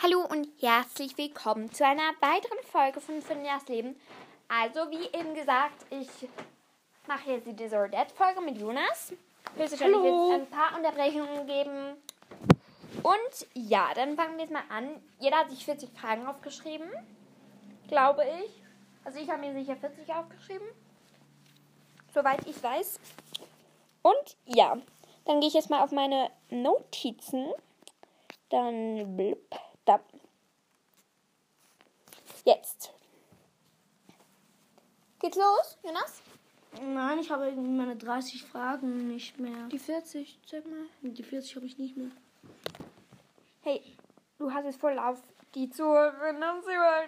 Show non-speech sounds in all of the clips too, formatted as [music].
Hallo und herzlich willkommen zu einer weiteren Folge von Finjas Leben. Also, wie eben gesagt, ich mache jetzt die Desert Dead Folge mit Jonas. Höchstwahrscheinlich wird es ein paar Unterbrechungen geben. Und ja, dann fangen wir jetzt mal an. Jeder hat sich 40 Fragen aufgeschrieben, glaube ich. Also ich habe mir sicher 40 aufgeschrieben, soweit ich weiß. Und ja, dann gehe ich jetzt mal auf meine Notizen. Dann blip, da. Jetzt. Geht's los, Jonas? Nein, ich habe meine 30 Fragen nicht mehr. Die 40, sag mal. Die 40 habe ich nicht mehr. Hey, du hast es voll auf die Zuhörerinnen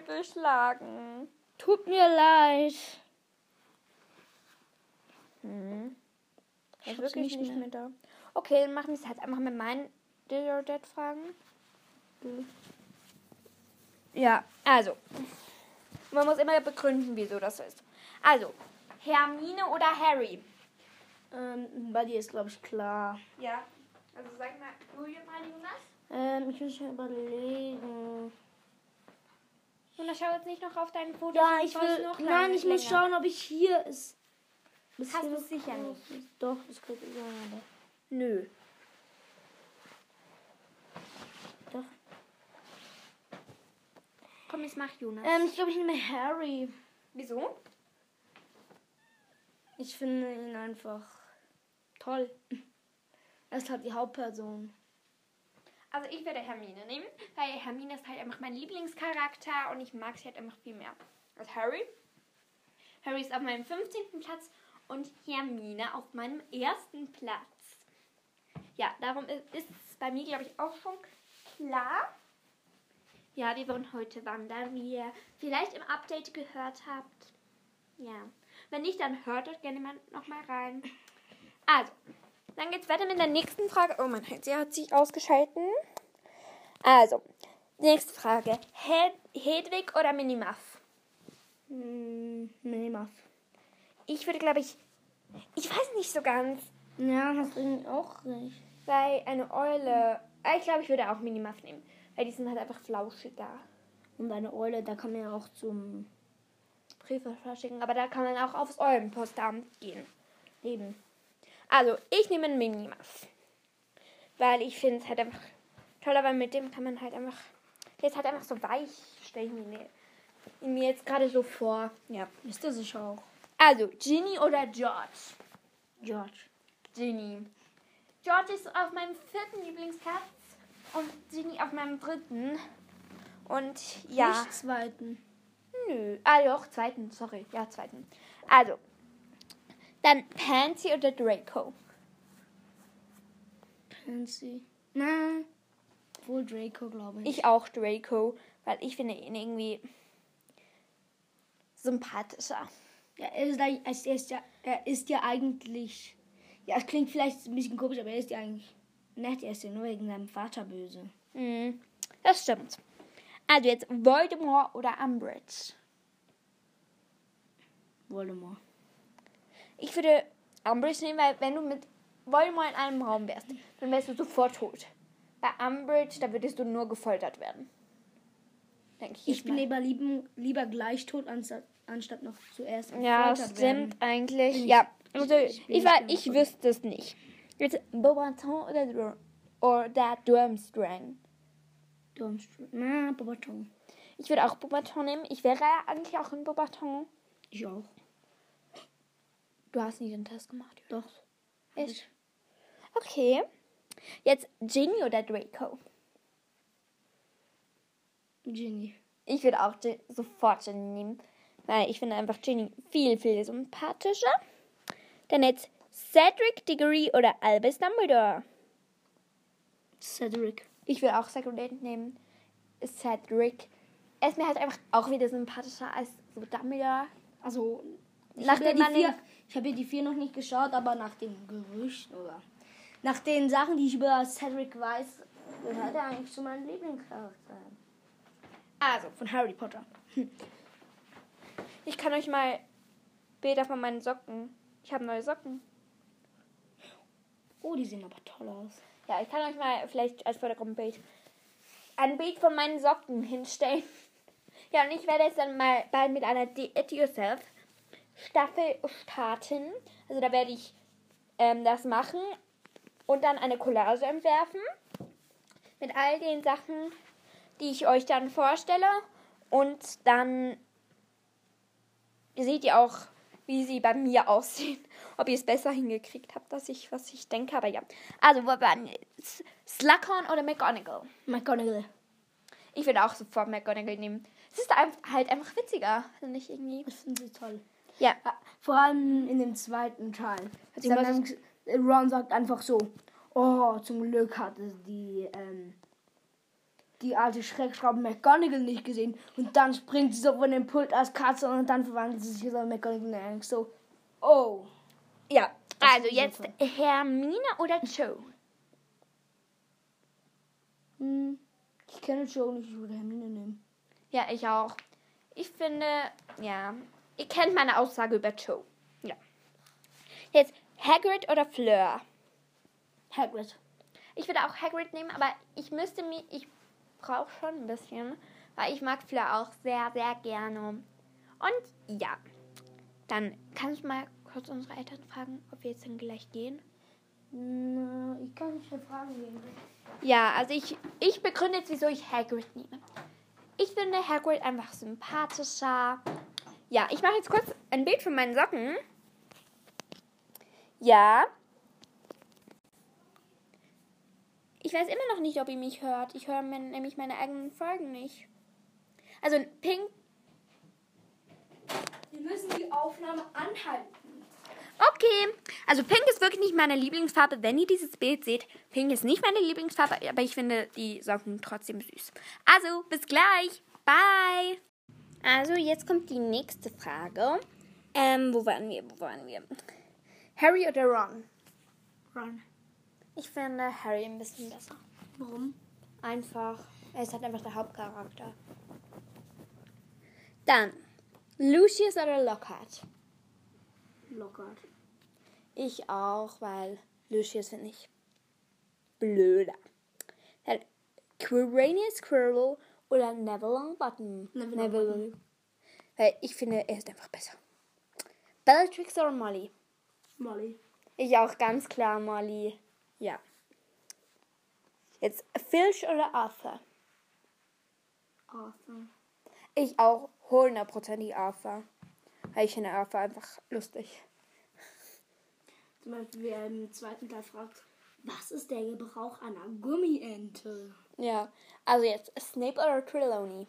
geschlagen. Tut mir leid. Hm. Ich hab's wirklich nicht nicht mehr. mehr da. Okay, dann machen wir es halt einfach mit meinen Did Dead Fragen. Ja, also. Man muss immer begründen, wieso das so ist. Also, Hermine oder Harry? Ähm, bei dir ist, glaube ich, klar. Ja. Also sag mal, Julian mal, Jonas. Ähm, ich muss mir überlegen. Jonas, schau jetzt nicht noch auf deinen Fotos. Ja, ich will. noch Nein, ich muss länger. schauen, ob ich hier ist. Hast du sicher nicht? Doch, das könnte sein, aber. Nö. Komm, jetzt mach Jonas. Ähm, ich glaube, ich nehme Harry. Wieso? Ich finde ihn einfach toll. Er ist halt die Hauptperson. Also ich werde Hermine nehmen, weil Hermine ist halt einfach mein Lieblingscharakter und ich mag sie halt einfach viel mehr als Harry. Harry ist auf meinem 15. Platz und Hermine auf meinem ersten Platz. Ja, darum ist ist es bei mir, glaube ich, auch schon klar. Ja, wir wollen heute wandern, wie ihr vielleicht im Update gehört habt. Ja. Wenn nicht, dann hört euch gerne mal nochmal rein. Also, dann geht's weiter mit der nächsten Frage. Oh mein Gott, sie hat sich ausgeschalten. Also, nächste Frage. Hed Hedwig oder Minimuff? Hm, nee, Muff. Ich würde, glaube ich, ich weiß nicht so ganz, Ja, hast du irgendwie auch recht. weil eine Eule, äh, ich glaube, ich würde auch Minimuff nehmen, weil die sind halt einfach flauschiger. Und eine Eule, da kann man ja auch zum Briefe verschicken, aber da kann man auch aufs Eulenpostamt gehen. Leben. Also, ich nehme einen Minimuff. Weil ich finde es halt einfach toller, weil mit dem kann man halt einfach. Der ist halt einfach so weich, stelle ich mir, ihn mir jetzt gerade so vor. Ja. Ist das sicher auch. Also, Ginny oder George? George. Ginny. George ist auf meinem vierten Lieblingsplatz und Ginny auf meinem dritten. Und ja. Nicht zweiten. Nö. Ah, doch, zweiten, sorry. Ja, zweiten. Also. Dann Pansy oder Draco? Pansy. Na. Wohl Draco, glaube ich. Ich auch Draco, weil ich finde ihn irgendwie sympathischer. Ja, er ist, er ist ja, er ist ja eigentlich. Ja, es klingt vielleicht ein bisschen komisch, aber er ist ja eigentlich Er ist ja nur wegen seinem Vater böse. Mhm, das stimmt. Also jetzt Voldemort oder Umbridge? Voldemort. Ich würde Umbridge nehmen, weil wenn du mit Voldemort in einem Raum wärst, dann wärst du sofort tot. Bei Umbridge, da würdest du nur gefoltert werden. Denke ich. Ich bin lieber, lieben, lieber gleich tot, anstatt, anstatt noch zuerst Ja, gefoltert stimmt werden. eigentlich. Ich- ja, also ich ich, war, ich voll. wüsste es nicht. Jetzt Beauxbaton oder, Dur oder Durmstrang. Durmstrang. Na, Bobaton. Ich würde auch Beauxbaton nehmen. Ich wäre ja eigentlich auch in Beauxbaton. Ich auch. Du hast nie den Test gemacht. Doch. Echt? Okay. Jetzt Ginny oder Draco? Ginny. Ich würde auch Gin sofort Ginny nehmen. Weil ich finde einfach Ginny viel, viel sympathischer. Dann jetzt Cedric Diggory oder Albus Dumbledore. Cedric. Ich will auch Cedric nehmen. Cedric. Er ist mir halt einfach auch wieder sympathischer als so Dumbledore. Also, ich Nach habe ja vier, ich habe ja die vier noch nicht geschaut, aber nach den Gerüchten oder nach den Sachen, die ich über Cedric weiß, gehört er eigentlich zu meinen Lieblingscharakteren. Also, Von Harry Potter. ich kann euch mal Bilder von meinen Socken. Ich habe neue Socken. Oh, die sehen aber toll aus. Ja, ich kann euch mal vielleicht als Vordergrundbild ein Bild von meinen Socken hinstellen. [laughs] Ja, und ich werde jetzt dann mal bald mit einer Do It Yourself Staffel starten. Also da werde ich ähm, das machen und dann eine Collage entwerfen mit all den Sachen, die ich euch dann vorstelle. Und dann seht ihr auch, wie sie bei mir [laughs] aussehen. Ob ihr es besser hingekriegt habt, dass ich, was ich denke. Aber ja. Also, wo waren Slughorn oder McGonagall? McGonagall. Ich würde auch sofort McGonagall nehmen. Es ist halt einfach witziger, finde ich irgendwie. Ich finde sie toll. Ja. Ja, Vor allem in dem zweiten Teil. Ron sagt einfach so, oh, zum Glück hatte die, ähm, die alte Schreckschraube McGonagall nicht gesehen. Und dann springt sie so von dem Pult als Katze und dann verwandelt sie sich in McGonagall und denkt so, oh. Ja. Also jetzt. Hermine oder Joe? Hm, ich kenne Joe nicht, ich würde Hermine nehmen. Ja, ich auch. Ich finde, ja. Ihr kennt meine Aussage über Joe. Ja. Jetzt Hagrid oder Fleur? Hagrid. Ich würde auch Hagrid nehmen, aber ich müsste mir, ich brauche schon ein bisschen, weil ich mag Fleur auch sehr, sehr gerne. Und ja, dann kannst du mal kurz unsere Eltern fragen, ob wir jetzt dann gleich gehen. Ich kann nicht mehr fragen gehen. Ja, also ich, ich begründe jetzt, wieso ich Hagrid nehme. Ich finde Hagrid einfach sympathischer. Ja, ich mache jetzt kurz ein Bild von meinen Socken. Ja. Ich weiß immer noch nicht, ob ihr mich hört. Ich höre nämlich meine eigenen Folgen nicht. Also Pink. Wir müssen die Aufnahme anhalten. Okay. Also Pink ist wirklich nicht meine Lieblingsfarbe. Wenn ihr dieses Bild seht, Pink ist nicht meine Lieblingsfarbe, aber ich finde die Socken trotzdem süß. Also, bis gleich. Bye. Also, jetzt kommt die nächste Frage. Ähm, wo waren wir? Wo waren wir? Harry oder Ron? Ron. Ich finde Harry ein bisschen besser. Warum? Einfach. Er ist halt einfach der Hauptcharakter. Dann. Lucius oder Lockhart? Lockhart. Ich auch, weil Lucius finde ich blöder. Dann Quirinius Quirrell oder Neville Longbottom. Neville Longbottom. Weil ich finde, er ist einfach besser. Bellatrix oder Molly? Molly. Ich auch ganz klar Molly. Ja. Jetzt Filch oder Arthur? Arthur. Ich auch hundertprozentig Arthur. Weil ich finde Arthur einfach lustig. Zum Beispiel, wer im zweiten Teil fragt, was ist der Gebrauch einer Gummiente? Ja. Also jetzt Snape oder Trelawney?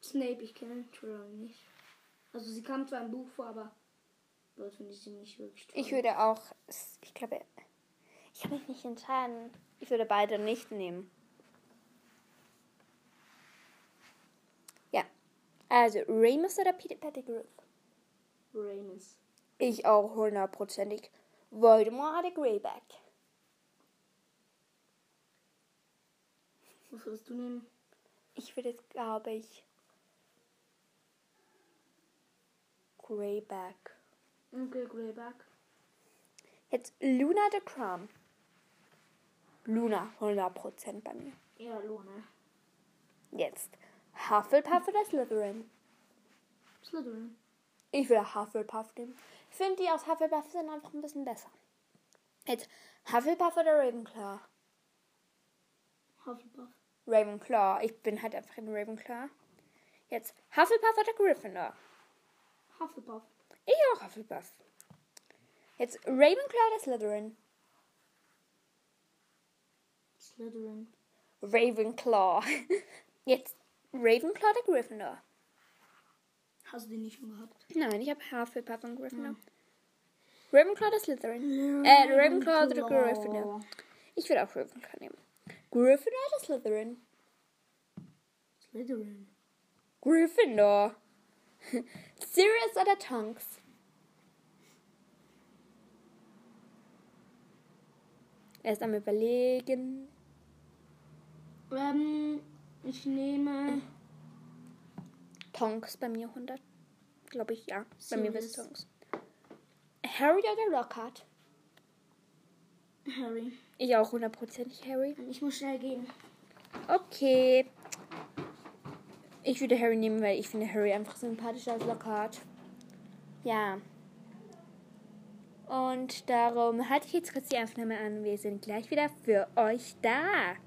Snape, ich kenne Trelawney nicht. Also sie kam zwar im Buch vor, aber dort finde ich sie nicht wirklich toll. Ich würde auch, ich glaube, ich kann mich nicht entscheiden. Ich würde beide nicht nehmen. Ja, also Remus oder Peter Pettigrew? Remus. Ich auch hundertprozentig. Voldemort oder Greyback? Was würdest du nehmen? Ich würde jetzt, glaube ich, Greyback. Okay, Greyback. Jetzt Luna oder Crumb? Luna, 100% bei mir. Ja, Luna. Jetzt Hufflepuff oder Slytherin? Slytherin. Ich würde Hufflepuff nehmen. Ich finde, die aus Hufflepuff sind einfach ein bisschen besser. Jetzt Hufflepuff oder Ravenclaw? Hufflepuff. Ravenclaw. Ich bin halt einfach ein Ravenclaw. Jetzt Hufflepuff oder Gryffindor? Hufflepuff. Ich auch Hufflepuff. Jetzt Ravenclaw oder Slytherin? Slytherin. Ravenclaw. [laughs] Jetzt Ravenclaw oder Gryffindor? Hast du den nicht schon gehabt? Nein, ich habe Hufflepuff und Gryffindor. Ravenclaw oder Slytherin? Äh, Ravenclaw oder Gryffindor? Ich würde auch Ravenclaw nehmen. Gryffindor oder Slytherin? Slytherin. Gryffindor. [laughs] Sirius oder Tonks? Erst am überlegen. Ähm, ich nehme Tonks bei mir 100. Glaube ich, ja. Bei mir Sirius. Tonks. Harry oder Lockhart? Harry. Ich auch hundertprozentig Harry. Ich muss schnell gehen. Okay. Ich würde Harry nehmen, weil ich finde Harry einfach sympathischer als Lockhart. Ja. Und darum halte ich jetzt kurz die Aufnahme an. Wir sind gleich wieder für euch da.